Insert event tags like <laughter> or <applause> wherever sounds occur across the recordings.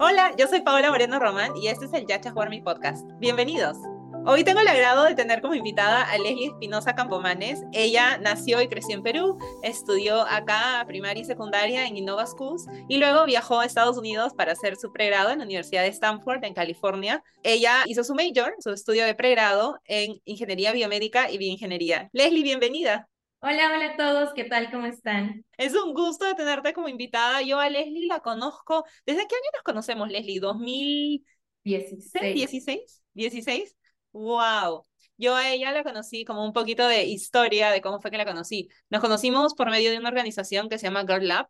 Hola, yo soy Paola Moreno Román y este es el Yacha Jugar Mi Podcast. Bienvenidos. Hoy tengo el agrado de tener como invitada a Leslie Espinosa Campomanes. Ella nació y creció en Perú, estudió acá primaria y secundaria en Innova Schools y luego viajó a Estados Unidos para hacer su pregrado en la Universidad de Stanford en California. Ella hizo su major, su estudio de pregrado en Ingeniería Biomédica y Bioingeniería. Leslie, bienvenida. Hola, hola a todos, ¿qué tal? ¿Cómo están? Es un gusto de tenerte como invitada. Yo a Leslie la conozco. ¿Desde qué año nos conocemos, Leslie? ¿2016? 16. ¿16? Wow. Yo a ella la conocí como un poquito de historia de cómo fue que la conocí. Nos conocimos por medio de una organización que se llama Girl Lab.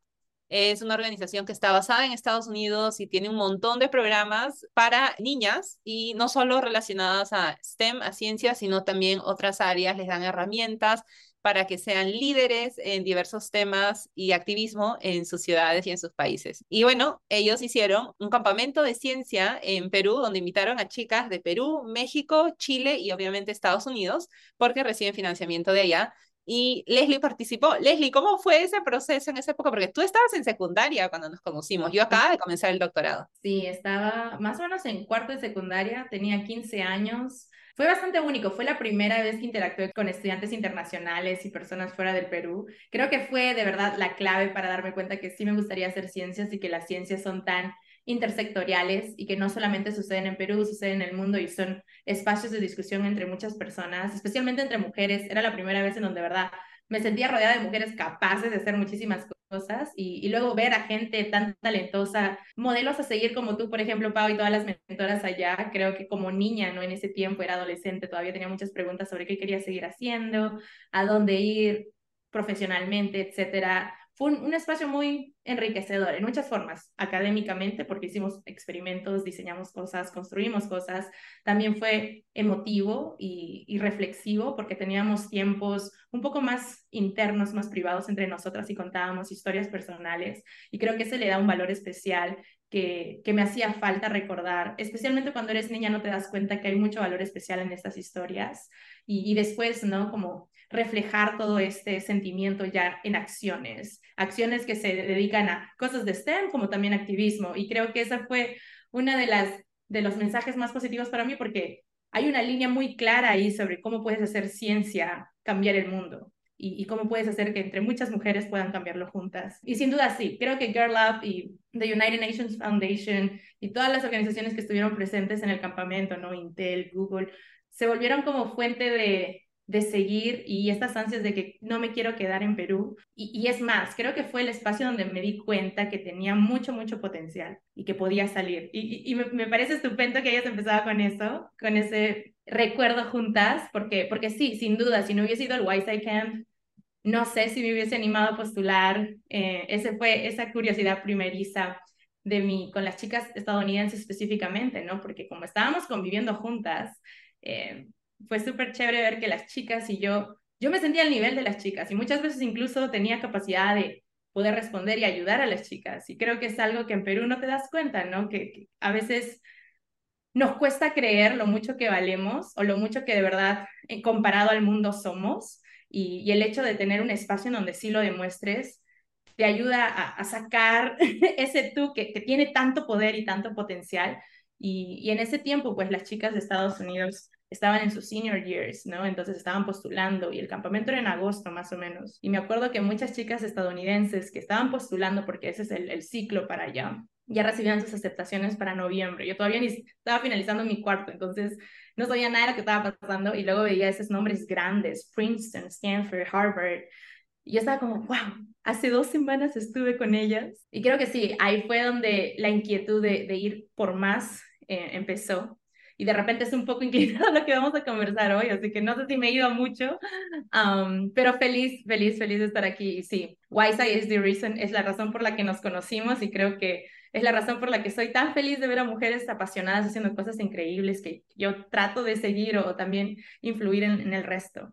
Es una organización que está basada en Estados Unidos y tiene un montón de programas para niñas y no solo relacionadas a STEM, a ciencias, sino también otras áreas. Les dan herramientas para que sean líderes en diversos temas y activismo en sus ciudades y en sus países. Y bueno, ellos hicieron un campamento de ciencia en Perú, donde invitaron a chicas de Perú, México, Chile y obviamente Estados Unidos, porque reciben financiamiento de allá. Y Leslie participó. Leslie, ¿cómo fue ese proceso en esa época? Porque tú estabas en secundaria cuando nos conocimos. Yo acababa de comenzar el doctorado. Sí, estaba más o menos en cuarto de secundaria, tenía 15 años. Fue bastante único, fue la primera vez que interactué con estudiantes internacionales y personas fuera del Perú. Creo que fue de verdad la clave para darme cuenta que sí me gustaría hacer ciencias y que las ciencias son tan intersectoriales y que no solamente suceden en Perú, suceden en el mundo y son espacios de discusión entre muchas personas, especialmente entre mujeres. Era la primera vez en donde, de verdad, me sentía rodeada de mujeres capaces de hacer muchísimas cosas y, luego ver a gente tan talentosa, modelos a seguir como tú, por ejemplo, Pau y todas las mentoras allá, creo que como niña, ¿no? En ese tiempo era adolescente, todavía tenía muchas preguntas sobre qué quería seguir haciendo, a dónde ir profesionalmente, etcétera fue un, espacio muy enriquecedor en muchas formas, académicamente, porque hicimos experimentos, diseñamos cosas, construimos cosas. También fue emotivo y, reflexivo, porque teníamos tiempos un poco más internos, más privados entre nosotras y contábamos historias personales. Y creo que ese le da un valor especial que, que me hacía falta recordar, especialmente cuando eres niña no te das cuenta que hay mucho valor especial en estas historias. Y, y después, ¿no? Como reflejar todo este sentimiento ya en acciones, acciones que se dedican a cosas de STEM como también activismo. Y creo que esa fue una de las de los mensajes más positivos para mí porque hay una línea muy clara ahí sobre cómo puedes hacer ciencia cambiar el mundo y, cómo puedes hacer que entre muchas mujeres puedan cambiarlo juntas. Y sin duda sí, creo que Girl Up y the United Nations Foundation y todas las organizaciones que estuvieron presentes en el campamento, ¿no? Intel, Google, se volvieron como fuente de, de seguir y estas ansias de que no me quiero quedar en Perú. Y, es más, creo que fue el espacio donde me di cuenta que tenía mucho, mucho potencial y que podía salir. Y, me, parece estupendo que hayas empezado con eso, con ese recuerdo juntas, porque, porque sí, sin duda, si no hubiese ido al Whiteside Camp, no sé si me hubiese animado a postular. Eh, ese fue esa curiosidad primeriza de mí con las chicas estadounidenses específicamente, ¿no? Porque como estábamos conviviendo juntas, eh, fue súper chévere ver que las chicas y yo, yo me sentía al nivel de las chicas y muchas veces incluso tenía capacidad de poder responder y ayudar a las chicas. Y creo que es algo que en Perú no te das cuenta, ¿no? Que, a veces nos cuesta creer lo mucho que valemos o lo mucho que de verdad eh, comparado al mundo somos. Y, el hecho de tener un espacio en donde sí lo demuestres te ayuda a, sacar <laughs> ese tú que, tiene tanto poder y tanto potencial. Y en ese tiempo, pues las chicas de Estados Unidos estaban en sus senior years, ¿no? Entonces estaban postulando y el campamento era en agosto más o menos. Y me acuerdo que muchas chicas estadounidenses que estaban postulando, porque ese es el, ciclo para allá, ya recibían sus aceptaciones para noviembre. Yo todavía ni estaba finalizando mi cuarto, entonces no sabía nada de lo que estaba pasando y luego veía esos nombres grandes, Princeton, Stanford, Harvard. Y yo estaba como, wow, hace dos semanas estuve con ellas. Y creo que sí, ahí fue donde la inquietud de, de ir por más eh, empezó y de repente es un poco <laughs> inclinado lo que vamos a conversar hoy, así que no sé si me ido mucho, um, pero feliz, feliz, feliz de estar aquí. Y sí, Wisei is the reason, es la razón por la que nos conocimos y creo que es la razón por la que soy tan feliz de ver a mujeres apasionadas haciendo cosas increíbles que yo trato de seguir o también influir en, en el resto.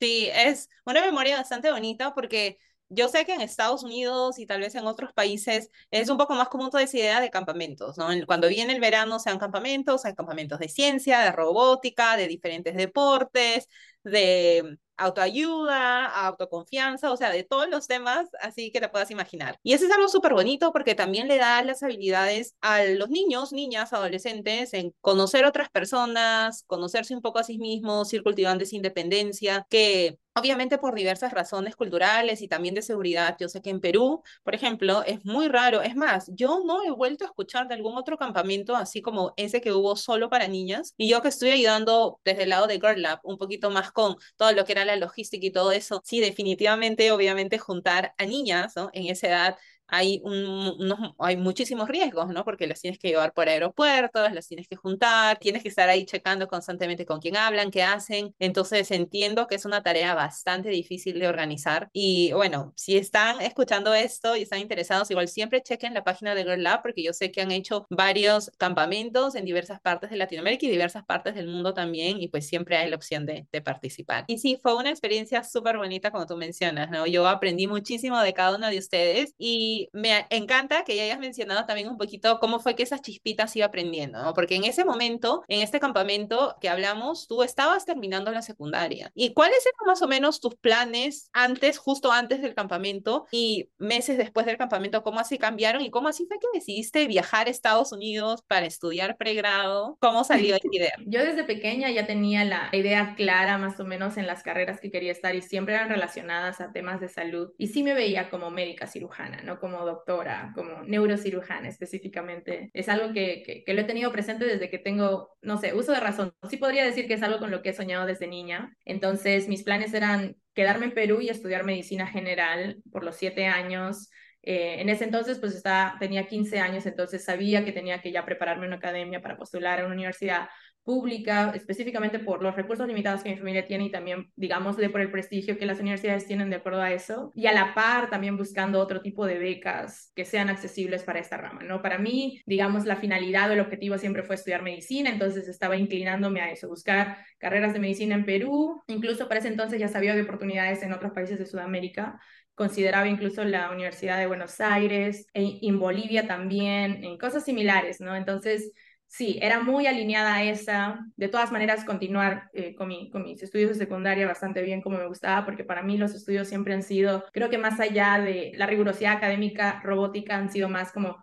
Sí, es una memoria bastante bonita porque yo sé que en Estados Unidos y tal vez en otros países es un poco más común toda esa idea de campamentos, ¿no? Cuando viene el verano sean campamentos, hay campamentos de ciencia, de robótica, de diferentes deportes, de autoayuda, autoconfianza, o sea, de todos los temas así que te puedas imaginar. Y eso es algo súper bonito porque también le da las habilidades a los niños, niñas, adolescentes en conocer otras personas, conocerse un poco a sí mismos, ir cultivando esa independencia, que Obviamente por diversas razones culturales y también de seguridad. Yo sé que en Perú, por ejemplo, es muy raro. Es más, yo no he vuelto a escuchar de algún otro campamento así como ese que hubo solo para niñas. Y yo que estoy ayudando desde el lado de Girl Lab un poquito más con todo lo que era la logística y todo eso. Sí, definitivamente, obviamente juntar a niñas en esa edad hay, un, hay muchísimos riesgos, ¿no? Porque las tienes que llevar por aeropuertos, las tienes que juntar, tienes que estar ahí checando constantemente con quién hablan, qué hacen. Entonces entiendo que es una tarea bastante difícil de organizar. Y bueno, si están escuchando esto y están interesados, igual siempre chequen la página de Girl Lab, porque yo sé que han hecho varios campamentos en diversas partes de Latinoamérica y diversas partes del mundo también, y pues siempre hay la opción de, de participar. Y sí, fue una experiencia súper bonita, como tú mencionas, ¿no? Yo aprendí muchísimo de cada uno de ustedes y me encanta que ya hayas mencionado también un poquito cómo fue que esas chispitas iba aprendiendo, ¿no? Porque en ese momento, en este campamento que hablamos, tú estabas terminando la secundaria. ¿Y cuáles eran más o menos tus planes antes, justo antes del campamento y meses después del campamento? ¿Cómo así cambiaron y cómo así fue que decidiste viajar a Estados Unidos para estudiar pregrado? ¿Cómo salió esa <laughs> idea? Yo desde pequeña ya tenía la idea clara más o menos en las carreras que quería estar y siempre eran relacionadas a temas de salud y sí me veía como médica cirujana, ¿no? como doctora, como neurocirujana específicamente. Es algo que, que, lo he tenido presente desde que tengo, no sé, uso de razón. Sí podría decir que es algo con lo que he soñado desde niña. Entonces, mis planes eran quedarme en Perú y estudiar medicina general por los siete años. Eh, en ese entonces, pues estaba, tenía 15 años, entonces sabía que tenía que ya prepararme una academia para postular a una universidad pública, específicamente por los recursos limitados que mi familia tiene y también, digamos, de por el prestigio que las universidades tienen de acuerdo a eso. Y a la par también buscando otro tipo de becas que sean accesibles para esta rama, ¿no? Para mí, digamos, la finalidad o el objetivo siempre fue estudiar medicina, entonces estaba inclinándome a eso, buscar carreras de medicina en Perú, incluso para ese entonces ya sabía de oportunidades en otros países de Sudamérica, consideraba incluso la Universidad de Buenos Aires, e, en Bolivia también, en cosas similares, ¿no? Entonces, sí, era muy alineada a esa. De todas maneras, continuar eh, con, con mis estudios de secundaria bastante bien como me gustaba, porque para mí los estudios siempre han sido, creo que más allá de la rigurosidad académica, robótica, han sido más como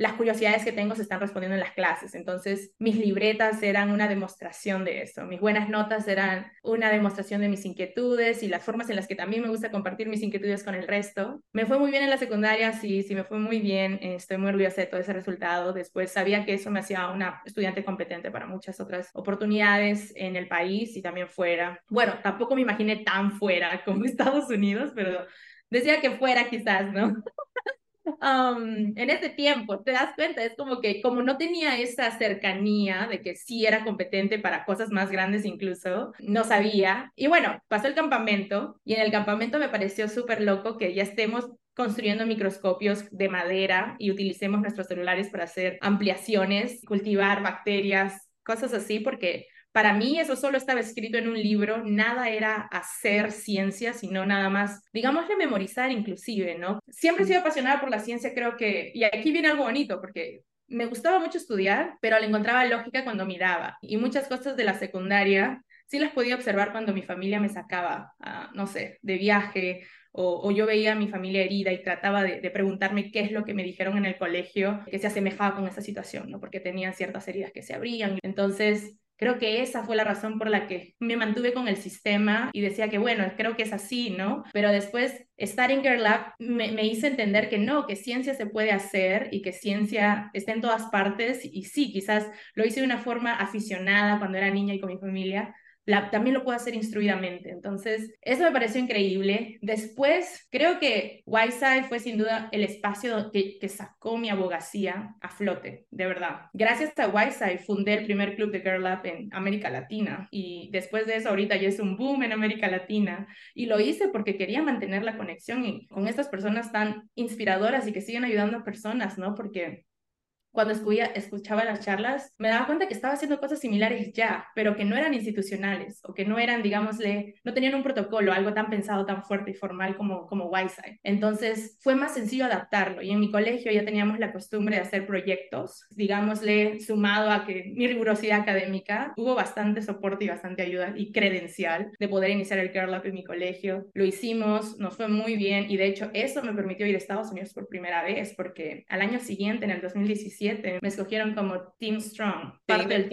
las curiosidades que tengo se están respondiendo en las clases. Entonces, mis libretas eran una demostración de eso. Mis buenas notas eran una demostración de mis inquietudes y las formas en las que también me gusta compartir mis inquietudes con el resto. Me fue muy bien en la secundaria, sí, sí, me fue muy bien. Estoy muy orgullosa de todo ese resultado. Después sabía que eso me hacía una estudiante competente para muchas otras oportunidades en el país y también fuera. Bueno, tampoco me imaginé tan fuera como <laughs> Estados Unidos, pero decía que fuera quizás, ¿no? <laughs> en ese tiempo, te das cuenta, es como que como no tenía esa cercanía de que sí era competente para cosas más grandes incluso, no sabía. Y bueno, pasó el campamento y en el campamento me pareció súper loco que ya estemos construyendo microscopios de madera y utilicemos nuestros celulares para hacer ampliaciones, cultivar bacterias, cosas así, porque para mí eso solo estaba escrito en un libro, nada era hacer ciencia, sino nada más, digámosle, memorizar inclusive, ¿no? Siempre he sido apasionada por la ciencia, creo que, y aquí viene algo bonito, porque me gustaba mucho estudiar, pero le encontraba lógica cuando miraba, y muchas cosas de la secundaria sí las podía observar cuando mi familia me sacaba, no sé, de viaje o, yo veía a mi familia herida y trataba de, de, preguntarme qué es lo que me dijeron en el colegio que se asemejaba con esa situación, ¿no? Porque tenían ciertas heridas que se abrían. Entonces, Creo que esa fue la razón por la que me mantuve con el sistema y decía que, bueno, creo que es así, ¿no? Pero después, estar en Girl Lab me, hizo entender que no, que ciencia se puede hacer y que ciencia está en todas partes. Y sí, quizás lo hice de una forma aficionada cuando era niña y con mi familia, también lo puedo hacer instruidamente. Entonces, eso me pareció increíble. Después, creo que YSI fue sin duda el espacio que, sacó mi abogacía a flote, de verdad. Gracias a YSI fundé el primer club de Girl Up en América Latina y después de eso ahorita ya es un boom en América Latina y lo hice porque quería mantener la conexión con estas personas tan inspiradoras y que siguen ayudando a personas, ¿no? Porque cuando escuchaba las charlas, me daba cuenta que estaba haciendo cosas similares ya, pero que no eran institucionales o que no eran, digámosle, no tenían un protocolo, algo tan pensado, tan fuerte y formal como, como Wiseye. Entonces fue más sencillo adaptarlo y en mi colegio ya teníamos la costumbre de hacer proyectos, digámosle, sumado a que mi rigurosidad académica, hubo bastante soporte y bastante ayuda y credencial de poder iniciar el Up en mi colegio. Lo hicimos, nos fue muy bien y de hecho eso me permitió ir a Estados Unidos por primera vez porque al año siguiente, en el 2017, me escogieron como Team Strong, parte del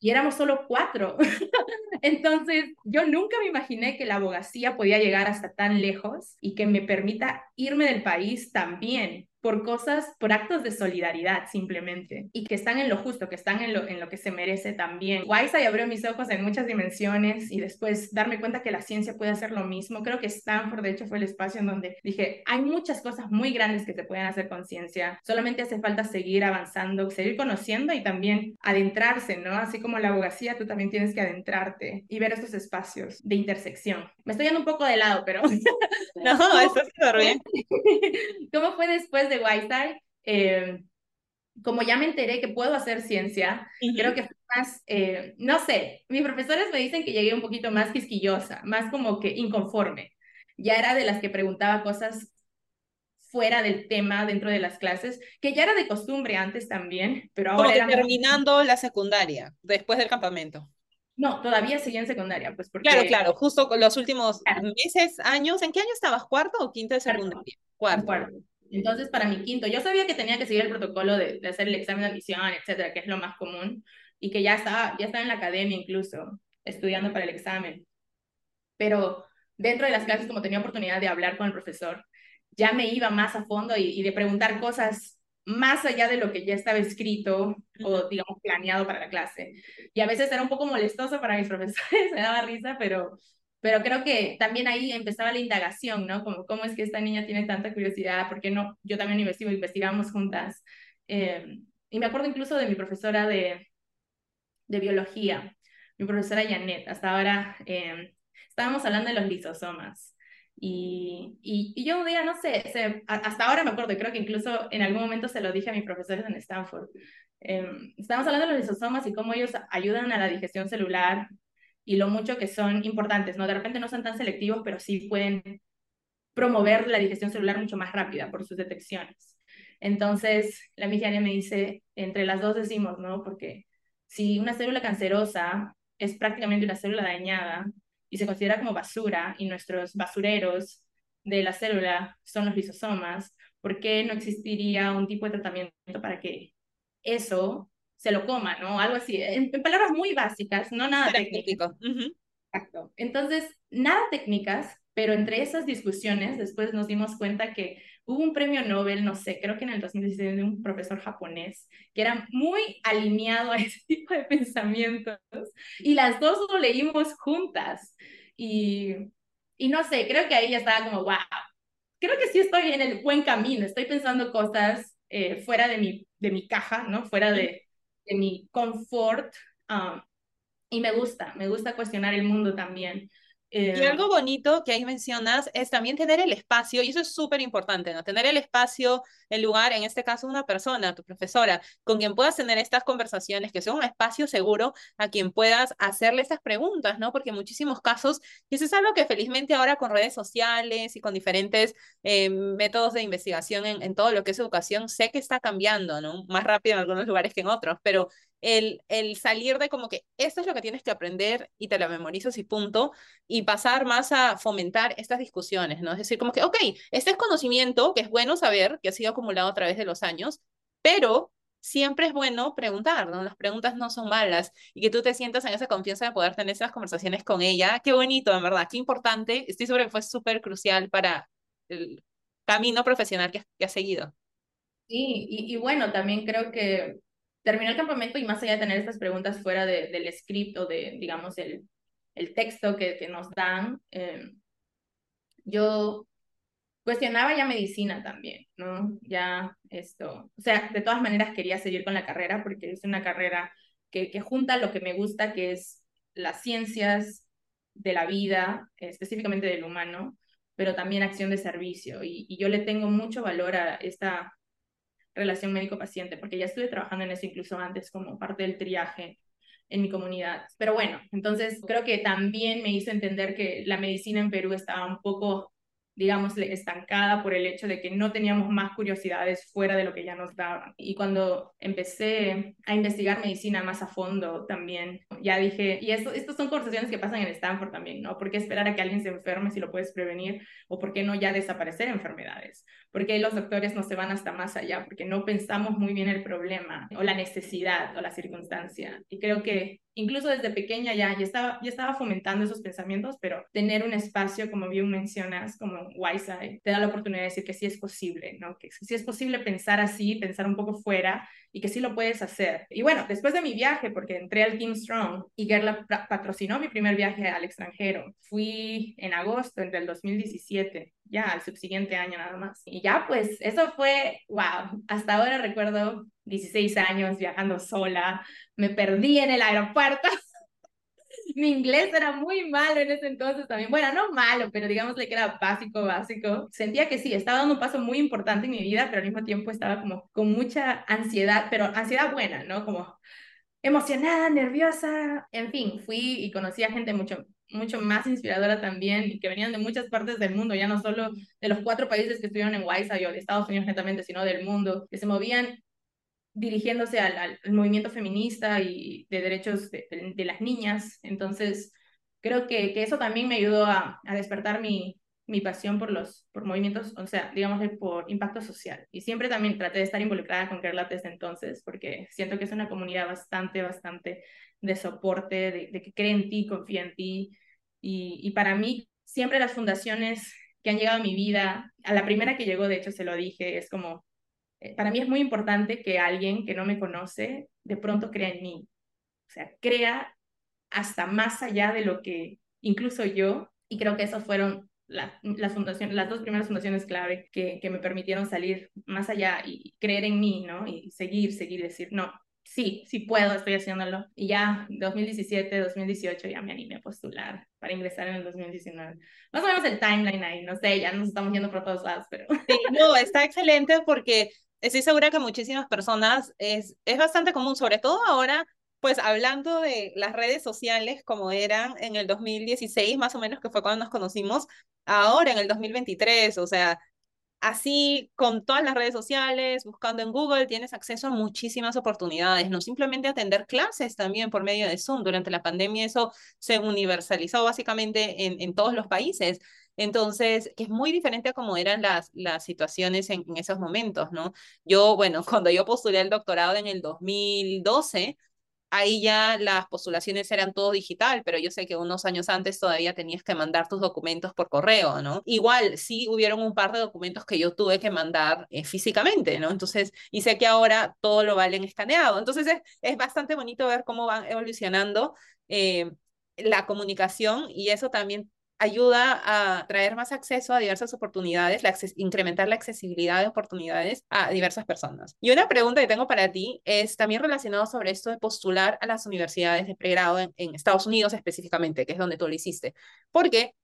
y éramos solo cuatro. <laughs> Entonces, yo nunca me imaginé que la abogacía podía llegar hasta tan lejos y que me permita irme del país también por cosas, por actos de solidaridad simplemente, y que están en lo justo, que están en lo, en lo que se merece también. y abrió mis ojos en muchas dimensiones y después darme cuenta que la ciencia puede hacer lo mismo. Creo que Stanford, de hecho, fue el espacio en donde dije, hay muchas cosas muy grandes que se pueden hacer con ciencia, solamente hace falta seguir avanzando, seguir conociendo y también adentrarse, ¿no? Así como la abogacía, tú también tienes que adentrarte y ver estos espacios de intersección. Me estoy yendo un poco de lado, pero... <laughs> <laughs> no, eso está bien. <laughs> ¿Cómo fue después de Whiteside, eh, como ya me enteré que puedo hacer ciencia, creo que fue más, eh, no sé, mis profesores me dicen que llegué un poquito más quisquillosa, más como que inconforme. Ya era de las que preguntaba cosas fuera del tema dentro de las clases, que ya era de costumbre antes también, pero ahora... Como terminando la secundaria, después del campamento. No, todavía seguía en secundaria, pues porque... Claro, claro, justo con los últimos meses, años, ¿en qué año estabas? ¿Cuarto o quinto de secundaria? Cuarto. Cuarto. Entonces, para mi quinto, yo sabía que tenía que seguir el protocolo de, de, hacer el examen de admisión, etcétera, que es lo más común, y que ya estaba, ya estaba en la academia incluso, estudiando para el examen. Pero dentro de las clases, como tenía oportunidad de hablar con el profesor, ya me iba más a fondo y, y de preguntar cosas más allá de lo que ya estaba escrito o, digamos, planeado para la clase. Y a veces era un poco molestoso para mis <laughs> profesores, me daba risa, pero pero creo que también ahí empezaba la indagación, ¿no? Como cómo es que esta niña tiene tanta curiosidad, ¿por qué no? Yo también investigo, investigamos juntas. Eh, y me acuerdo incluso de mi profesora de, de biología, mi profesora Janet, hasta ahora eh, estábamos hablando de los lisosomas. Y, y, yo un día, no sé, hasta ahora me acuerdo, creo que incluso en algún momento se lo dije a mis profesores en Stanford. Eh, estábamos hablando de los lisosomas y cómo ellos ayudan a la digestión celular y lo mucho que son importantes, ¿no? De repente no son tan selectivos, pero sí pueden promover la digestión celular mucho más rápida por sus detecciones. Entonces, la migiania me dice, entre las dos decimos, ¿no? Porque si una célula cancerosa es prácticamente una célula dañada y se considera como basura y nuestros basureros de la célula son los lisosomas, ¿por qué no existiría un tipo de tratamiento para que eso se lo coma, ¿no? Algo así, en, palabras muy básicas, no nada técnico. Exacto. Entonces, nada técnicas, pero entre esas discusiones después nos dimos cuenta que hubo un premio Nobel, no sé, creo que en el 2016 de un profesor japonés que era muy alineado a <laughs> ese tipo de pensamientos y las dos lo leímos juntas y, y no sé, creo que ahí ya estaba como, wow, creo que sí estoy en el buen camino, estoy pensando cosas eh, fuera de mi, de mi caja, ¿no? Fuera de, mi confort um, y me gusta, me gusta cuestionar el mundo también. Y eh, algo bonito que ahí mencionas es también tener el espacio, y eso es súper importante, ¿no? Tener el espacio, el lugar, en este caso una persona, tu profesora, con quien puedas tener estas conversaciones, que sea un espacio seguro a quien puedas hacerle estas preguntas, ¿no? Porque en muchísimos casos, y eso es algo que felizmente ahora con redes sociales y con diferentes eh, métodos de investigación en, en todo lo que es educación, sé que está cambiando, ¿no? Más rápido en algunos lugares que en otros, pero el, el salir de como que esto es lo que tienes que aprender y te lo memorizas y punto, y pasar más a fomentar estas discusiones, ¿no? Es decir, como que, ok, este es conocimiento que es bueno saber, que ha sido acumulado a través de los años, pero siempre es bueno preguntar, ¿no? Las preguntas no son malas y que tú te sientas en esa confianza de poder tener esas conversaciones con ella. Qué bonito, en verdad, qué importante. Estoy segura que fue súper crucial para el camino profesional que, has seguido. Sí, y, bueno, también creo que terminó el campamento y más allá de tener estas preguntas fuera de, del script o de, digamos, el, el texto que, nos dan, eh, yo cuestionaba ya medicina también, ¿no? Ya esto, o sea, de todas maneras quería seguir con la carrera porque es una carrera que, que junta lo que me gusta, que es las ciencias de la vida, específicamente del humano, pero también acción de servicio. Y yo le tengo mucho valor a esta relación médico-paciente, porque ya estuve trabajando en eso incluso antes como parte del triaje en mi comunidad. Pero bueno, entonces creo que también me hizo entender que la medicina en Perú estaba un poco digamos, estancada por el hecho de que no teníamos más curiosidades fuera de lo que ya nos daban. Y cuando empecé a investigar medicina más a fondo también, ya dije, y esto, estas son conversaciones que pasan en Stanford también, ¿no? ¿Por qué esperar a que alguien se enferme si lo puedes prevenir? ¿O por qué no ya desaparecer enfermedades? ¿Por qué los doctores no se van hasta más allá? Porque no pensamos muy bien el problema o la necesidad o la circunstancia. Y creo que incluso desde pequeña ya, ya, estaba, ya estaba fomentando esos pensamientos, pero tener un espacio, como bien mencionas, como Wiseye, te da la oportunidad de decir que sí es posible, ¿no? Que sí es posible pensar así, pensar un poco fuera y que sí lo puedes hacer. Y bueno, después de mi viaje, porque entré al Team Strong y Gerla patrocinó mi primer viaje al extranjero, fui en agosto del 2017, ya al subsiguiente año nada más. Y ya pues eso fue, wow, hasta ahora recuerdo 16 años viajando sola, me perdí en el aeropuerto. <laughs> Mi inglés era muy malo en ese entonces también. Bueno, no malo, pero digamos que era básico, básico. Sentía que sí, estaba dando un paso muy importante en mi vida, pero al mismo tiempo estaba como con mucha ansiedad, pero ansiedad buena, ¿no? Como emocionada, nerviosa. En fin, fui y conocí a gente mucho mucho más inspiradora también y que venían de muchas partes del mundo, ya no solo de los cuatro países que estuvieron en Wisey o de Estados Unidos netamente, sino del mundo, que se movían dirigiéndose al, al, movimiento feminista y de derechos de, de, las niñas. Entonces, creo que, que eso también me ayudó a, a, despertar mi, mi pasión por los por movimientos, o sea, digamos, por impacto social. Y siempre también traté de estar involucrada con Kerla desde entonces, porque siento que es una comunidad bastante, bastante de soporte, de, que cree en ti, confía en ti. Y, y para mí, siempre las fundaciones que han llegado a mi vida, a la primera que llegó, de hecho, se lo dije, es como para mí es muy importante que alguien que no me conoce de pronto crea en mí. O sea, crea hasta más allá de lo que incluso yo, y creo que esas fueron las, fundaciones, las dos primeras fundaciones clave que, que me permitieron salir más allá y creer en mí, ¿no? Y seguir, seguir, decir, no, sí, sí puedo, estoy haciéndolo. Y ya 2017, 2018 ya me animé a postular para ingresar en el 2019. Más o menos el timeline ahí, no sé, ya nos estamos yendo por todos lados, pero... Sí, no, está excelente porque estoy segura que muchísimas personas es, es bastante común, sobre todo ahora, pues hablando de las redes sociales como eran en el 2016, más o menos, que fue cuando nos conocimos, ahora en el 2023, o sea, así con todas las redes sociales, buscando en Google, tienes acceso a muchísimas oportunidades, no simplemente atender clases también por medio de Zoom. Durante la pandemia eso se universalizó básicamente en, en todos los países. Entonces, que es muy diferente a cómo eran las, las situaciones en, esos momentos, ¿no? Yo, bueno, <laughs> cuando yo postulé el doctorado en el 2012, ahí ya las postulaciones eran todo digital, pero yo sé que unos años antes todavía tenías que mandar tus documentos por correo, ¿no? Igual, sí hubieron un par de documentos que yo tuve que mandar eh, físicamente, ¿no? Entonces, y sé que ahora todo lo valen escaneado. Entonces, es, es bastante bonito ver cómo van evolucionando. Eh, la comunicación y eso también ayuda a traer más acceso a diversas oportunidades, la incrementar la accesibilidad de oportunidades a diversas personas. Y una pregunta que tengo para ti es también relacionado sobre esto de postular a las universidades de pregrado en, Estados Unidos específicamente, que es donde tú lo hiciste. Porque,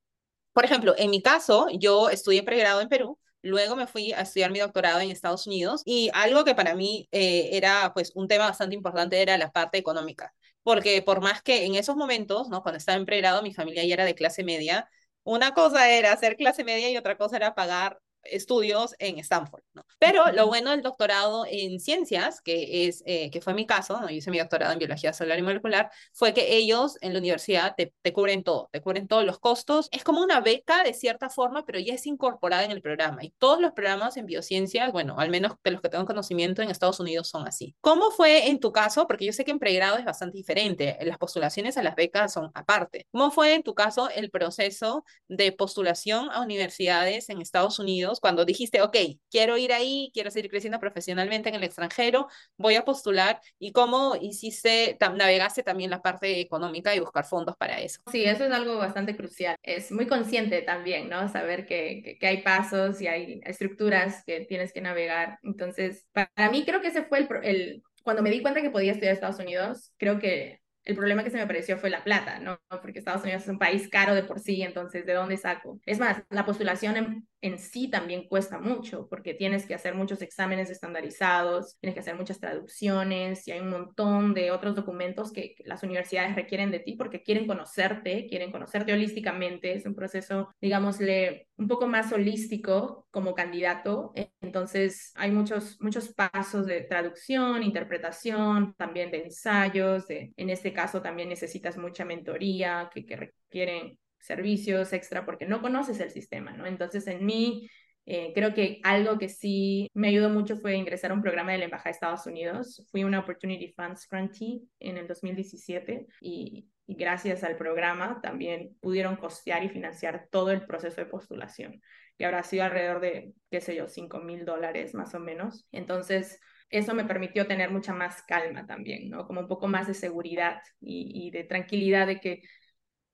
por ejemplo, en mi caso, yo estudié pregrado en Perú, Luego me fui a estudiar mi doctorado en Estados Unidos y algo que para mí eh, era pues un tema bastante importante era la parte económica porque por más que en esos momentos, ¿no? Cuando estaba en pregrado, mi familia ya era de clase media, una cosa era hacer clase media y otra cosa era pagar estudios en Stanford, ¿no? Pero lo bueno del doctorado en ciencias, que, es, eh, que fue mi caso, ¿no? yo hice mi doctorado en biología celular y molecular, fue que ellos en la universidad te, te, cubren todo, te cubren todos los costos. Es como una beca de cierta forma, pero ya es incorporada en el programa. Y todos los programas en biociencias, bueno, al menos de los que tengo conocimiento en Estados Unidos son así. ¿Cómo fue en tu caso? Porque yo sé que en pregrado es bastante diferente. Las postulaciones a las becas son aparte. ¿Cómo fue en tu caso el proceso de postulación a universidades en Estados Unidos? Cuando dijiste, ok, quiero ir ahí, quiero seguir creciendo profesionalmente en el extranjero, voy a postular y cómo hiciste, navegaste también la parte económica y buscar fondos para eso. Sí, eso es algo bastante crucial. Es muy consciente también, ¿no? Saber que, que, hay pasos y hay estructuras que tienes que navegar. Entonces, para mí creo que ese fue el, el cuando me di cuenta que podía estudiar en Estados Unidos, creo que el problema que se me pareció fue la plata, ¿no? Porque Estados Unidos es un país caro de por sí, entonces, ¿de dónde saco? Es más, la postulación en en sí también cuesta mucho porque tienes que hacer muchos exámenes estandarizados, tienes que hacer muchas traducciones y hay un montón de otros documentos que las universidades requieren de ti porque quieren conocerte, quieren conocerte holísticamente. Es un proceso, digámosle, un poco más holístico como candidato. Entonces hay muchos, muchos pasos de traducción, interpretación, también de ensayos. De, en este caso también necesitas mucha mentoría que, que requieren servicios extra porque no conoces el sistema, ¿no? Entonces, en mí, eh, creo que algo que sí me ayudó mucho fue ingresar a un programa de la Embajada de Estados Unidos. Fui una Opportunity Funds Grantee en el 2017 y, y gracias al programa también pudieron costear y financiar todo el proceso de postulación, que habrá sido alrededor de, qué sé yo, 5 mil dólares más o menos. Entonces, eso me permitió tener mucha más calma también, ¿no? Como un poco más de seguridad y, y de tranquilidad de que,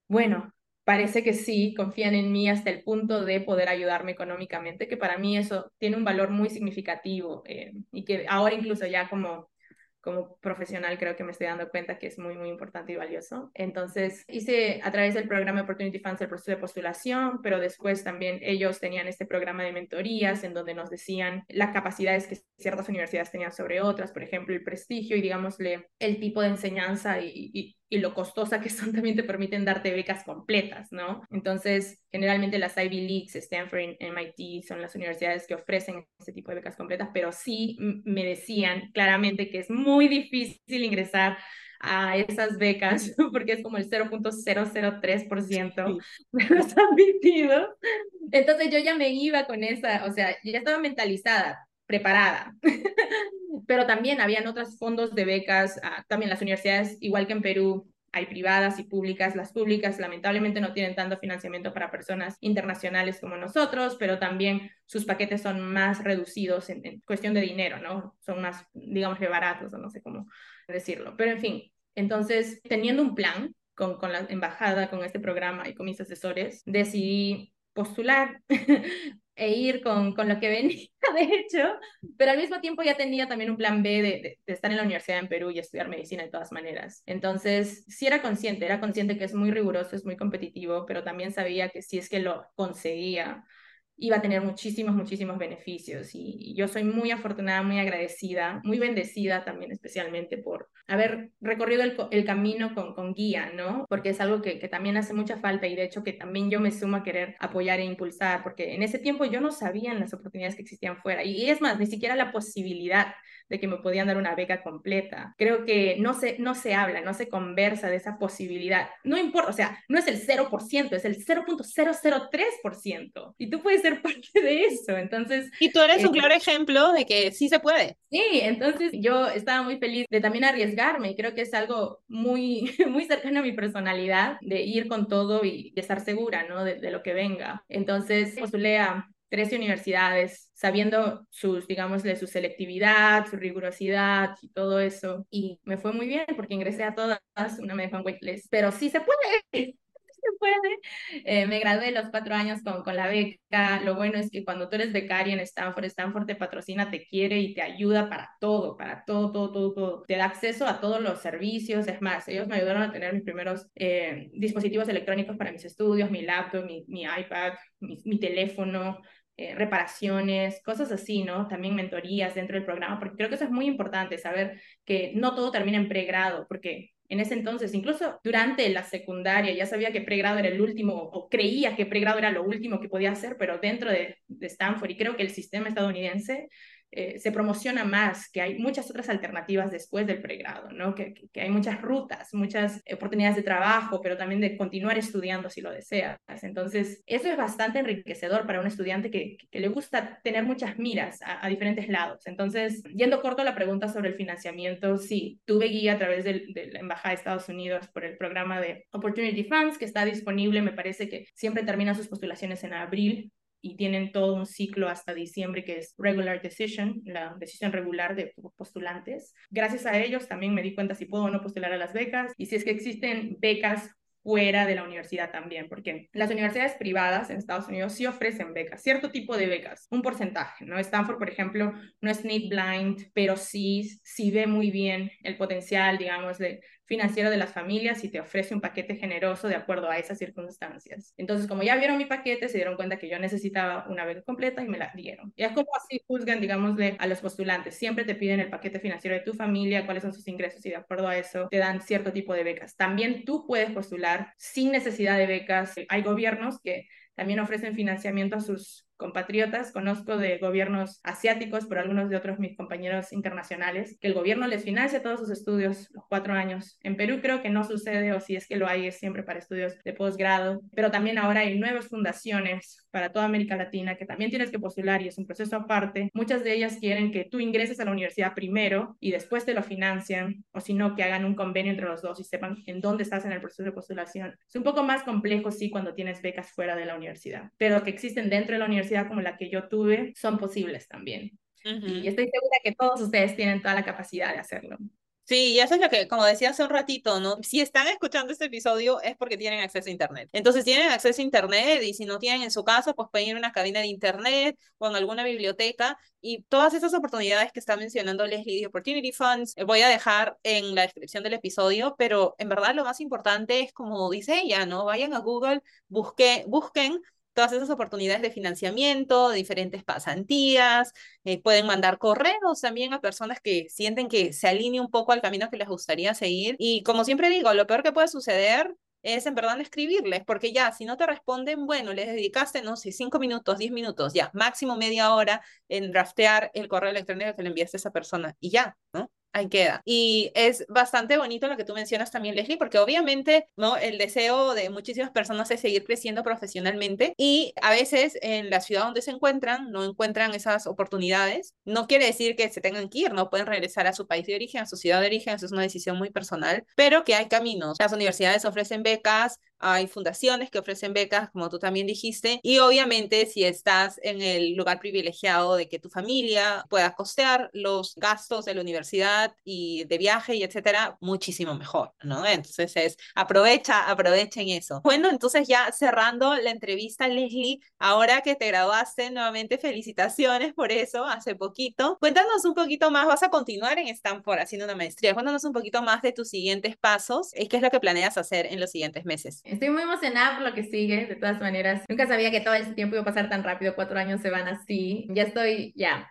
bueno, parece que sí, confían en mí hasta el punto de poder ayudarme económicamente, que para mí eso tiene un valor muy significativo eh, y que ahora incluso ya como como profesional creo que me estoy dando cuenta que es muy, muy importante y valioso. Entonces hice a través del programa Opportunity Funds el proceso de postulación, pero después también ellos tenían este programa de mentorías en donde nos decían las capacidades que ciertas universidades tenían sobre otras, por ejemplo, el prestigio y digámosle el tipo de enseñanza y, y, y lo costosa que son <laughs> también te permiten darte becas completas, ¿no? Entonces, generalmente las Ivy Leagues, Stanford, MIT son las universidades que ofrecen este tipo de becas completas, pero sí me decían claramente que es muy difícil ingresar a esas becas <laughs> porque es como el 0.003% de los <laughs> admitidos. Entonces yo ya me iba con esa, o sea, ya estaba mentalizada, preparada. <laughs> Pero también habían otros fondos de becas, ah, también las universidades, igual que en Perú, hay privadas y públicas. Las públicas lamentablemente no tienen tanto financiamiento para personas internacionales como nosotros, pero también sus paquetes son más reducidos en, cuestión de dinero, ¿no? Son más, digamos que baratos, o no sé cómo decirlo. Pero en fin, entonces, teniendo un plan con, con la embajada, con este programa y con mis asesores, decidí postular <laughs> e ir con, con lo que venía, <laughs> de hecho, pero al mismo tiempo ya tenía también un plan B de, de, estar en la universidad en Perú y estudiar medicina de todas maneras. Entonces, sí era consciente, era consciente que es muy riguroso, es muy competitivo, pero también sabía que si es que lo conseguía, iba a tener muchísimos, muchísimos beneficios. Y, yo soy muy afortunada, muy agradecida, muy bendecida también especialmente por haber recorrido el, el camino con, con, guía, ¿no? Porque es algo que, que, también hace mucha falta y de hecho que también yo me sumo a querer apoyar e impulsar, porque en ese tiempo yo no sabía las oportunidades que existían fuera. Y es más, ni siquiera la posibilidad de que me podían dar una beca completa. Creo que no se, no se habla, no se conversa de esa posibilidad. No importa, o sea, no es el 0%, es el 0.003%. Y tú puedes ser <laughs> parte de eso. Entonces... Y tú eres un eh, claro ejemplo de que sí se puede. Sí, entonces yo estaba muy feliz de también arriesgarme y creo que es algo muy, <laughs> muy cercano a mi personalidad, de ir con todo y, estar segura, ¿no? De, de, lo que venga. Entonces postulé a 13 universidades, sabiendo sus, digámosle, su selectividad, su rigurosidad y todo eso. Y me fue muy bien porque ingresé a todas, una me dejó en waitlist, pero sí se puede. <laughs> se puede. Eh, me gradué los cuatro años con, con la beca. Lo bueno es que cuando tú eres becaria en Stanford, Stanford te patrocina, te quiere y te ayuda para todo, para todo, todo, todo, todo. Te da acceso a todos los servicios. Es más, ellos me ayudaron a tener mis primeros eh, dispositivos electrónicos para mis estudios, mi laptop, mi, mi iPad, mi, mi teléfono, eh, reparaciones, cosas así, ¿no? También mentorías dentro del programa, porque creo que eso es muy importante, saber que no todo termina en pregrado, porque en ese entonces, incluso durante la secundaria, ya sabía que pregrado era el último, o creía que pregrado era lo último que podía hacer, pero dentro de, de Stanford, y creo que el sistema estadounidense eh, se promociona más, que hay muchas otras alternativas después del pregrado, ¿no? Que, hay muchas rutas, muchas oportunidades de trabajo, pero también de continuar estudiando si lo deseas. Entonces, eso es bastante enriquecedor para un estudiante que, le gusta tener muchas miras a, a, diferentes lados. Entonces, yendo corto a la pregunta sobre el financiamiento, sí, tuve guía a través de, de la Embajada de Estados Unidos por el programa de Opportunity Funds, que está disponible, me parece que siempre termina sus postulaciones en abril y tienen todo un ciclo hasta diciembre que es regular decision, la decisión regular de postulantes. Gracias a ellos también me di cuenta si puedo o no postular a las becas y si es que existen becas fuera de la universidad también, porque las universidades privadas en Estados Unidos sí ofrecen becas, cierto tipo de becas, un porcentaje, ¿no? Stanford, por ejemplo, no es need blind, pero sí, sí ve muy bien el potencial, digamos, de financiero de las familias y te ofrece un paquete generoso de acuerdo a esas circunstancias. Entonces, como ya vieron mi paquete, se dieron cuenta que yo necesitaba una beca completa y me la dieron. Y es como así juzgan, digámosle, a los postulantes. Siempre te piden el paquete financiero de tu familia, cuáles son sus ingresos y de acuerdo a eso te dan cierto tipo de becas. También tú puedes postular sin necesidad de becas. Hay gobiernos que también ofrecen financiamiento a sus compatriotas, conozco de gobiernos asiáticos, por algunos de otros mis compañeros internacionales, que el gobierno les financia todos sus estudios los cuatro años. En Perú creo que no sucede, o si es que lo hay, es siempre para estudios de posgrado, pero también ahora hay nuevas fundaciones para toda América Latina que también tienes que postular y es un proceso aparte. Muchas de ellas quieren que tú ingreses a la universidad primero y después te lo financian, o si no, que hagan un convenio entre los dos y sepan en dónde estás en el proceso de postulación. Es un poco más complejo, sí, cuando tienes becas fuera de la universidad, pero que existen dentro de la universidad como la que yo tuve son posibles también. Y estoy segura que todos ustedes tienen toda la capacidad de hacerlo. Sí, y eso es lo que, como decía hace un ratito, ¿no? Si están escuchando este episodio es porque tienen acceso a Internet. Entonces tienen acceso a Internet y si no tienen en su casa, pues pueden ir a una cabina de Internet o en alguna biblioteca y todas esas oportunidades que está mencionando Leslie de Opportunity Funds, eh, voy a dejar en la descripción del episodio, pero en verdad lo más importante es, como dice ella, ¿no? Vayan a Google, busque, busquen todas esas oportunidades de financiamiento, diferentes pasantías, eh, pueden mandar correos también a personas que sienten que se alinea un poco al camino que les gustaría seguir. Y como siempre digo, lo peor que puede suceder es en verdad escribirles, porque ya, si no te responden, bueno, les dedicaste, no sé, cinco minutos, diez minutos, ya, máximo media hora en draftear el correo electrónico que le enviaste a esa persona y ya, ¿no? Ahí queda. Y es bastante bonito lo que tú mencionas también, Leslie, porque obviamente, ¿no? El deseo de muchísimas personas es seguir creciendo profesionalmente y a veces en la ciudad donde se encuentran no encuentran esas oportunidades. No quiere decir que se tengan que ir, no pueden regresar a su país de origen, a su ciudad de origen, eso es una decisión muy personal, pero que hay caminos. Las universidades ofrecen becas, hay fundaciones que ofrecen becas, como tú también dijiste, y obviamente si estás en el lugar privilegiado de que tu familia pueda costear los gastos de la universidad y de viaje y etcétera, muchísimo mejor, ¿no? Entonces es, aprovecha, aprovechen eso. Bueno, entonces ya cerrando la entrevista, Leslie, ahora que te graduaste nuevamente, felicitaciones por eso, hace poquito. Cuéntanos un poquito más, vas a continuar en Stanford haciendo una maestría, cuéntanos un poquito más de tus siguientes pasos y qué es lo que planeas hacer en los siguientes meses. Estoy muy emocionada por lo que sigue, de todas maneras. Nunca sabía que todo ese tiempo iba a pasar tan rápido, cuatro años se van así. Ya estoy, ya,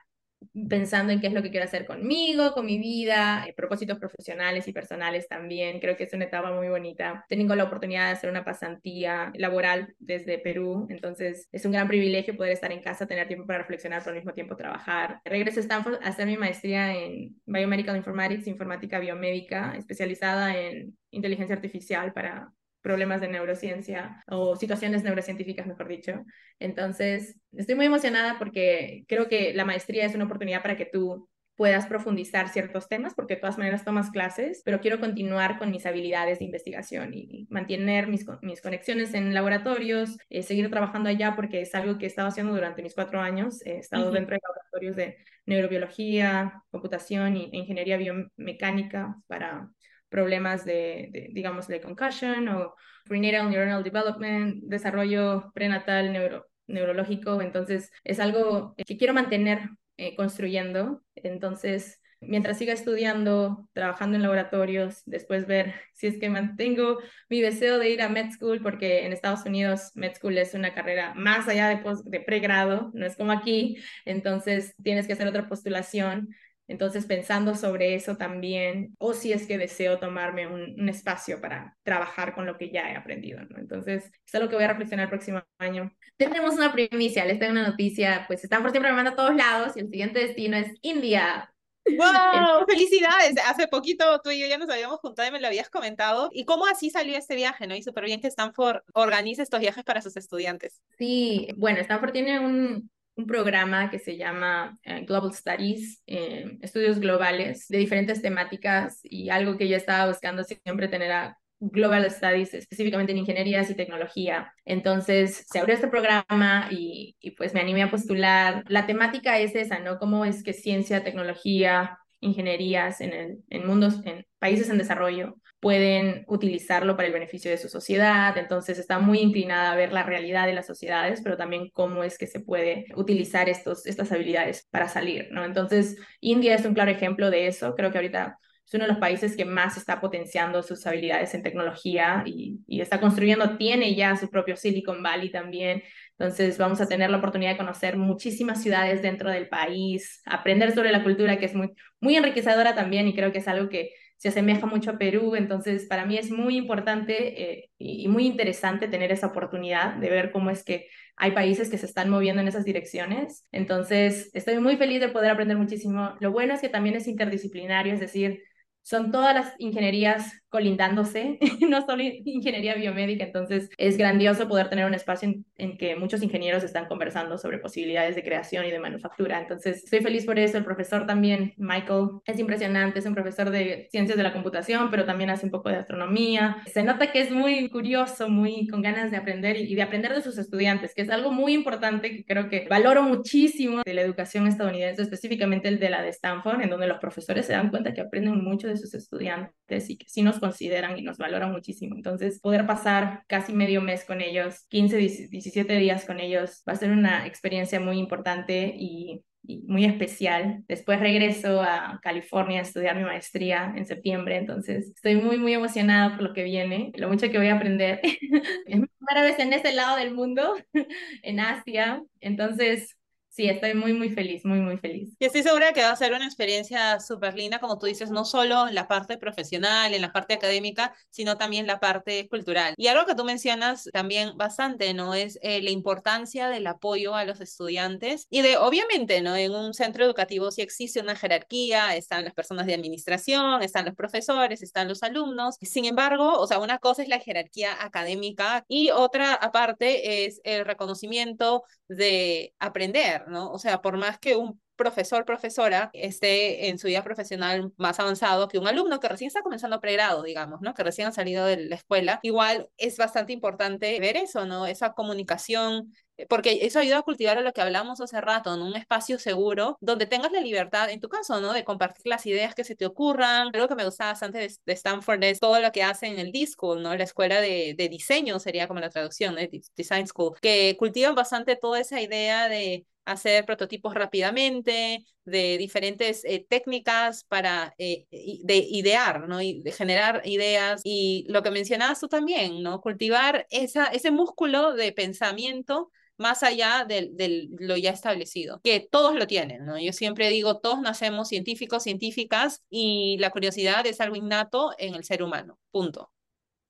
pensando en qué es lo que quiero hacer conmigo, con mi vida, eh, propósitos profesionales y personales también. Creo que es una etapa muy bonita. Tengo la oportunidad de hacer una pasantía laboral desde Perú, entonces es un gran privilegio poder estar en casa, tener tiempo para reflexionar, pero al mismo tiempo trabajar. Regreso a Stanford a hacer mi maestría en Biomedical Informatics, informática biomédica, especializada en inteligencia artificial para problemas de neurociencia o situaciones neurocientíficas, mejor dicho. Entonces, estoy muy emocionada porque creo que la maestría es una oportunidad para que tú puedas profundizar ciertos temas, porque de todas maneras tomas clases, pero quiero continuar con mis habilidades de investigación y mantener mis, mis conexiones en laboratorios, eh, seguir trabajando allá, porque es algo que he estado haciendo durante mis cuatro años. He estado dentro de laboratorios de neurobiología, computación e ingeniería biomecánica para problemas de, digamos, de concussion o prenatal neuronal development, desarrollo prenatal neuro, neurológico. Entonces, es algo que quiero mantener eh, construyendo. Entonces, mientras siga estudiando, trabajando en laboratorios, después ver si es que mantengo mi deseo de ir a med school, porque en Estados Unidos med school es una carrera más allá de, de pregrado, no es como aquí, entonces tienes que hacer otra postulación. Entonces, pensando sobre eso también, o si es que deseo tomarme un, espacio para trabajar con lo que ya he aprendido, ¿no? Entonces, es algo que voy a reflexionar el próximo año. Tenemos una primicia, les tengo una noticia, pues están por siempre me manda a todos lados y el siguiente destino es India. ¡Wow! <laughs> ¡Felicidades! Hace poquito tú y yo ya nos habíamos juntado y me lo habías comentado. ¿Y cómo así salió este viaje, no? Y súper bien que Stanford organiza estos viajes para sus estudiantes. Sí, bueno, Stanford tiene un, un programa que se llama eh, Global Studies, eh, estudios globales de diferentes temáticas y algo que yo estaba buscando siempre tener a Global Studies, específicamente en ingenierías y tecnología. Entonces se abrió este programa y, pues me animé a postular. La temática es esa, ¿no? ¿Cómo es que ciencia, tecnología ingenierías en, el, en mundos, en países en desarrollo, pueden utilizarlo para el beneficio de su sociedad. Entonces está muy inclinada a ver la realidad de las sociedades, pero también cómo es que se puede utilizar estos, estas habilidades para salir, ¿no? Entonces, India es un claro ejemplo de eso. Creo que ahorita es uno de los países que más está potenciando sus habilidades en tecnología y, y, está construyendo, tiene ya su propio Silicon Valley también. Entonces vamos a tener la oportunidad de conocer muchísimas ciudades dentro del país, aprender sobre la cultura que es muy, muy enriquecedora también y creo que es algo que se asemeja mucho a Perú. Entonces para mí es muy importante eh, y, muy interesante tener esa oportunidad de ver cómo es que hay países que se están moviendo en esas direcciones. Entonces, estoy muy feliz de poder aprender muchísimo. Lo bueno es que también es interdisciplinario, es decir, son todas las ingenierías colindándose, <laughs> no solo ingeniería biomédica, entonces es grandioso poder tener un espacio en, que muchos ingenieros están conversando sobre posibilidades de creación y de manufactura, entonces estoy feliz por eso, el profesor también, Michael, es impresionante, es un profesor de ciencias de la computación, pero también hace un poco de astronomía, se nota que es muy curioso, muy con ganas de aprender y, de aprender de sus estudiantes, que es algo muy importante que creo que valoro muchísimo de la educación estadounidense, específicamente el de la de Stanford, en donde los profesores se dan cuenta que aprenden mucho de sus estudiantes y que si nos consideran y nos valoran muchísimo. Entonces, poder pasar casi medio mes con ellos, 15, 17 días con ellos, va a ser una experiencia muy importante y, muy especial. Después regreso a California a estudiar mi maestría en septiembre, entonces estoy muy, muy emocionada por lo que viene, lo mucho que voy a aprender. <laughs> es mi primera vez en este lado del mundo, <laughs> en Asia, entonces sí, estoy muy, muy feliz, muy, muy feliz. Y estoy segura que va a ser una experiencia súper linda, como tú dices, no solo en la parte profesional, en la parte académica, sino también la parte cultural. Y algo que tú mencionas también bastante, ¿no? Es eh, la importancia del apoyo a los estudiantes y de, obviamente, ¿no? En un centro educativo sí existe una jerarquía, están las personas de administración, están los profesores, están los alumnos. Sin embargo, o sea, una cosa es la jerarquía académica y otra aparte es el reconocimiento de aprender, ¿no? O sea, por más que un profesor, profesora esté en su vida profesional más avanzado que un alumno que recién está comenzando pregrado, digamos, ¿no? Que recién ha salido de la escuela, igual es bastante importante ver eso, ¿no? Esa comunicación eh, porque eso ayuda a cultivar lo que hablamos hace rato, en un espacio seguro donde tengas la libertad, en tu caso, ¿no? De compartir las ideas que se te ocurran. Algo que me gusta bastante de, Stanford es todo lo que hacen en el D-School, ¿no? La escuela de, de diseño sería como la traducción, ¿eh? Design School, que cultivan bastante toda esa idea de hacer prototipos rápidamente, de diferentes eh, técnicas para eh, de idear, ¿no? Y de generar ideas. Y lo que mencionabas tú también, ¿no? Cultivar esa, ese músculo de pensamiento más allá de, de, lo ya establecido, que todos lo tienen, ¿no? Yo siempre digo, todos nacemos científicos, científicas, y la curiosidad es algo innato en el ser humano, punto.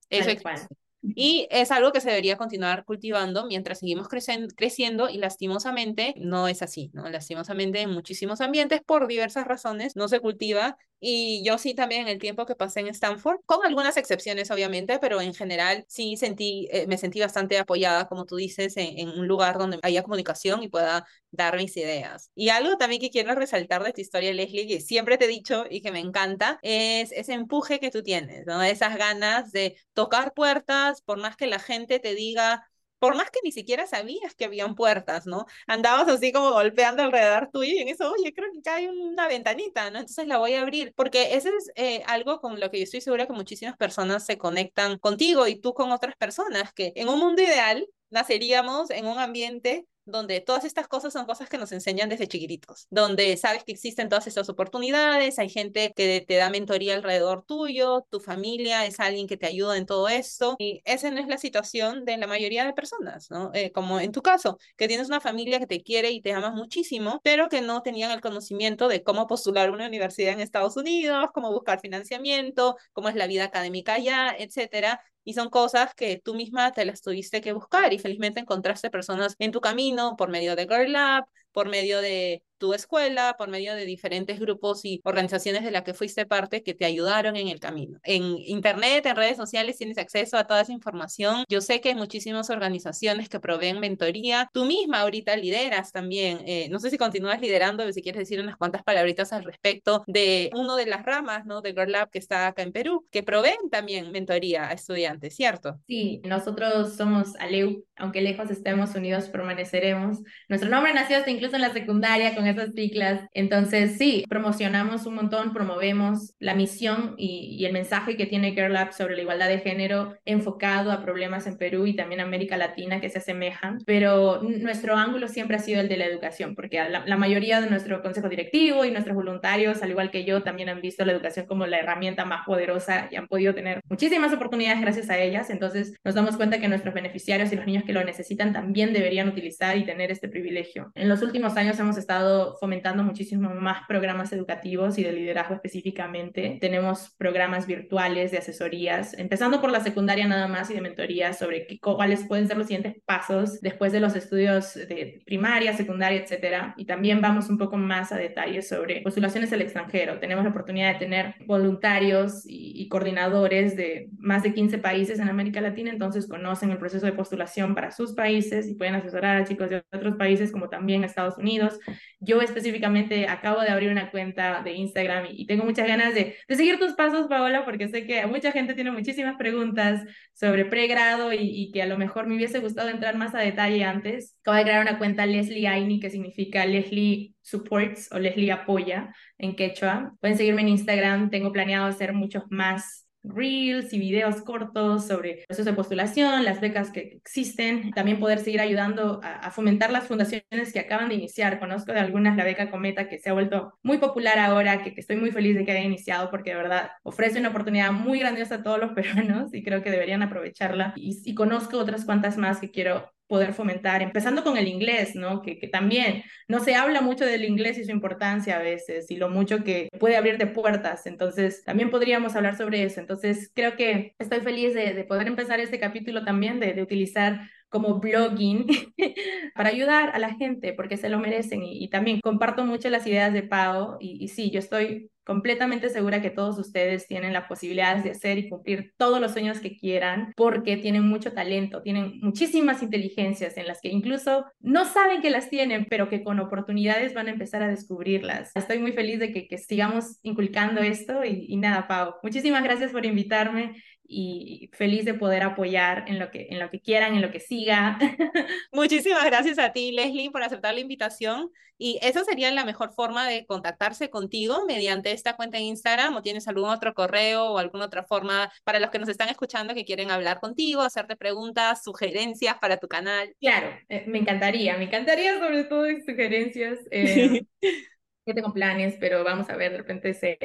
Eso es y es algo que se debería continuar cultivando mientras seguimos creciendo y lastimosamente no es así, ¿no? Lastimosamente en muchísimos ambientes por diversas razones no se cultiva y yo sí también el tiempo que pasé en Stanford, con algunas excepciones obviamente, pero en general sí sentí, eh, me sentí bastante apoyada, como tú dices, en, en, un lugar donde haya comunicación y pueda dar mis ideas. Y algo también que quiero resaltar de tu historia, Leslie, que siempre te he dicho y que me encanta, es ese empuje que tú tienes, ¿no? Esas ganas de tocar puertas, por más que la gente te diga, por más que ni siquiera sabías que habían puertas, ¿no? Andabas así como golpeando alrededor tuyo y en eso, oye, creo que hay una ventanita, ¿no? Entonces la voy a abrir, porque eso es eh, algo con lo que yo estoy segura que muchísimas personas se conectan contigo y tú con otras personas, que en un mundo ideal naceríamos en un ambiente donde todas estas cosas son cosas que nos enseñan desde chiquititos, donde sabes que existen todas estas oportunidades, hay gente que te da mentoría alrededor tuyo, tu familia es alguien que te ayuda en todo esto, y esa no es la situación de la mayoría de personas, ¿no? Eh, como en tu caso, que tienes una familia que te quiere y te ama muchísimo, pero que no tenían el conocimiento de cómo postular una universidad en Estados Unidos, cómo buscar financiamiento, cómo es la vida académica allá, etcétera, y son cosas que tú misma te las tuviste que buscar y felizmente encontraste personas en tu camino por medio de Girl Lab, por medio de tu escuela, por medio de diferentes grupos y organizaciones de las que fuiste parte que te ayudaron en el camino. En internet, en redes sociales tienes acceso a toda esa información. Yo sé que hay muchísimas organizaciones que proveen mentoría. Tú misma ahorita lideras también, eh, no sé si continúas liderando, si quieres decir unas cuantas palabritas al respecto de uno de las ramas, ¿no? De Girl Lab que está acá en Perú, que proveen también mentoría a estudiantes, ¿cierto? Sí, nosotros somos Aleu, aunque lejos estemos unidos permaneceremos. Nuestro nombre nació hasta incluso en la secundaria con esas ciclas. Entonces, sí, promocionamos un montón, promovemos la misión y, y el mensaje que tiene Girl Lab sobre la igualdad de género enfocado a problemas en Perú y también América Latina que se asemejan, pero nuestro ángulo siempre ha sido el de la educación, porque la, la mayoría de nuestro consejo directivo y nuestros voluntarios, al igual que yo, también han visto la educación como la herramienta más poderosa y han podido tener muchísimas oportunidades gracias a ellas. Entonces, nos damos cuenta que nuestros beneficiarios y los niños que lo necesitan también deberían utilizar y tener este privilegio. En los últimos años hemos estado fomentando muchísimo más programas educativos y de liderazgo específicamente. Tenemos programas virtuales de asesorías, empezando por la secundaria nada más y de mentoría sobre qué, cuáles pueden ser los siguientes pasos después de los estudios de primaria, secundaria, etcétera. Y también vamos un poco más a detalle sobre postulaciones al extranjero. Tenemos la oportunidad de tener voluntarios y, y coordinadores de más de 15 países en América Latina, entonces conocen el proceso de postulación para sus países y pueden asesorar a chicos de otros países como también Estados Unidos. Yo específicamente acabo de abrir una cuenta de Instagram y, tengo muchas ganas de, de, seguir tus pasos, Paola, porque sé que mucha gente tiene muchísimas preguntas sobre pregrado y, y, que a lo mejor me hubiese gustado entrar más a detalle antes. Acabo de crear una cuenta Leslie Aini, que significa Leslie Supports o Leslie Apoya en quechua. Pueden seguirme en Instagram, tengo planeado hacer muchos más reels y videos cortos sobre el proceso de postulación, las becas que existen, también poder seguir ayudando a, fomentar las fundaciones que acaban de iniciar. Conozco de algunas la beca Cometa que se ha vuelto muy popular ahora, que, que estoy muy feliz de que haya iniciado porque de verdad ofrece una oportunidad muy grandiosa a todos los <laughs> peruanos y creo que deberían aprovecharla. Y conozco otras cuantas más que quiero poder fomentar, empezando con el inglés, ¿no? Que, que, también no se habla mucho del inglés y su importancia a veces y lo mucho que puede abrirte puertas. Entonces, también podríamos hablar sobre eso. Entonces, creo que estoy feliz de, de poder empezar este capítulo también, de, de utilizar como blogging <laughs> para ayudar a la gente porque se lo merecen y, también comparto mucho las ideas de Pau y, y sí, yo estoy completamente segura que todos ustedes tienen la posibilidad de hacer y cumplir todos los sueños que quieran porque tienen mucho talento, tienen muchísimas inteligencias en las que incluso no saben que las tienen, pero que con oportunidades van a empezar a descubrirlas. Estoy muy feliz de que, que sigamos inculcando esto y, y nada, Pau, muchísimas gracias por invitarme y feliz de poder apoyar en lo que, en lo que quieran, en lo que siga. <laughs> Muchísimas gracias a ti, Leslie, por aceptar la invitación. Y esa sería la mejor forma de contactarse contigo mediante esta cuenta en Instagram o tienes algún otro correo o alguna otra forma para los que nos están escuchando que quieren hablar contigo, hacerte preguntas, sugerencias para tu canal. Claro, eh, me encantaría, me encantaría sobre todo sugerencias. Eh, <laughs> yo tengo planes, pero vamos a ver, de repente se,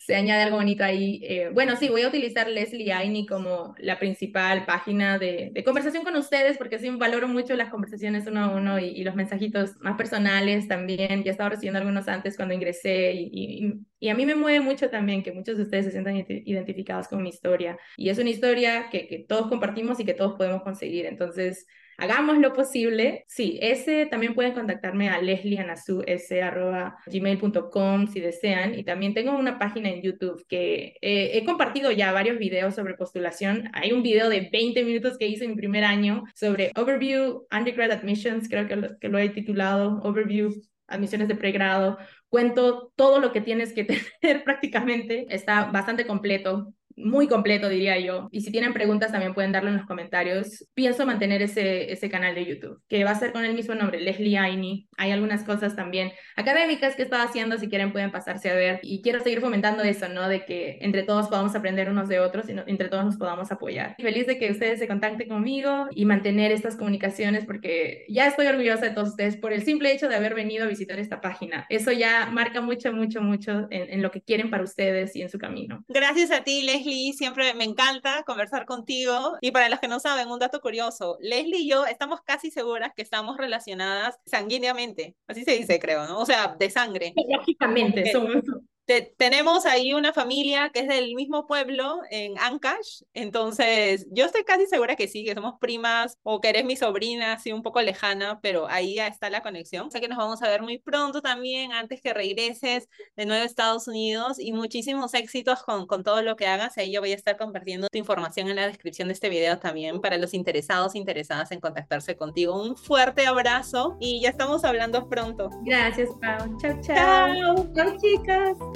se añade algo bonito ahí. Eh, bueno, sí, voy a utilizar Leslie Aini como la principal página de, de, conversación con ustedes, porque sí valoro mucho las conversaciones uno a uno y, y los mensajitos más personales también. Ya estaba recibiendo algunos antes cuando ingresé y, y, y, a mí me mueve mucho también que muchos de ustedes se sientan identificados con mi historia. Y es una historia que, que todos compartimos y que todos podemos conseguir. Entonces, hagamos lo posible. Sí, ese también pueden contactarme a leslianasu.gmail.com si desean. Y también tengo una página en YouTube que eh, he compartido ya varios videos sobre postulación. Hay un video de 20 minutos que hice en mi primer año sobre Overview Undergrad Admissions, creo que lo, que lo he titulado Overview admisiones de pregrado. Cuento todo lo que tienes que <laughs> tener prácticamente. Está bastante completo muy completo, diría yo. Y si tienen preguntas, también pueden darlo en los comentarios. Pienso mantener ese, ese canal de YouTube, que va a ser con el mismo nombre, Leslie Aini. Hay algunas cosas también académicas que estaba haciendo, si quieren pueden pasarse a ver. Y quiero seguir fomentando eso, ¿no? De que entre todos podamos aprender unos de otros y no, entre todos nos podamos apoyar. Feliz de que ustedes se contacten conmigo y mantener estas comunicaciones, porque ya estoy orgullosa de todos ustedes por el simple hecho de haber venido a visitar esta página. Eso ya marca mucho, mucho, mucho en, en lo que quieren para ustedes y en su camino. Gracias a ti, Leslie Leslie, siempre me encanta conversar contigo. Y para los que no saben, un dato curioso, Leslie y yo estamos casi seguras que estamos relacionadas sanguíneamente, así se dice, creo, ¿no? O sea, de sangre. Lógicamente, somos te, tenemos ahí una familia que es del mismo pueblo, en Ancash, entonces yo estoy casi segura que sí, que somos primas o que eres mi sobrina, así un poco lejana, pero ahí ya está la conexión. O sea que nos vamos a ver muy pronto también, antes que regreses de nuevo a Estados Unidos y muchísimos éxitos con, con todo lo que hagas. Ahí yo voy a estar compartiendo tu información en la descripción de este video también para los interesados, interesadas en contactarse contigo. Un fuerte abrazo y ya estamos hablando pronto. Gracias, Pau. Chao, chao. Chao, chao chicas.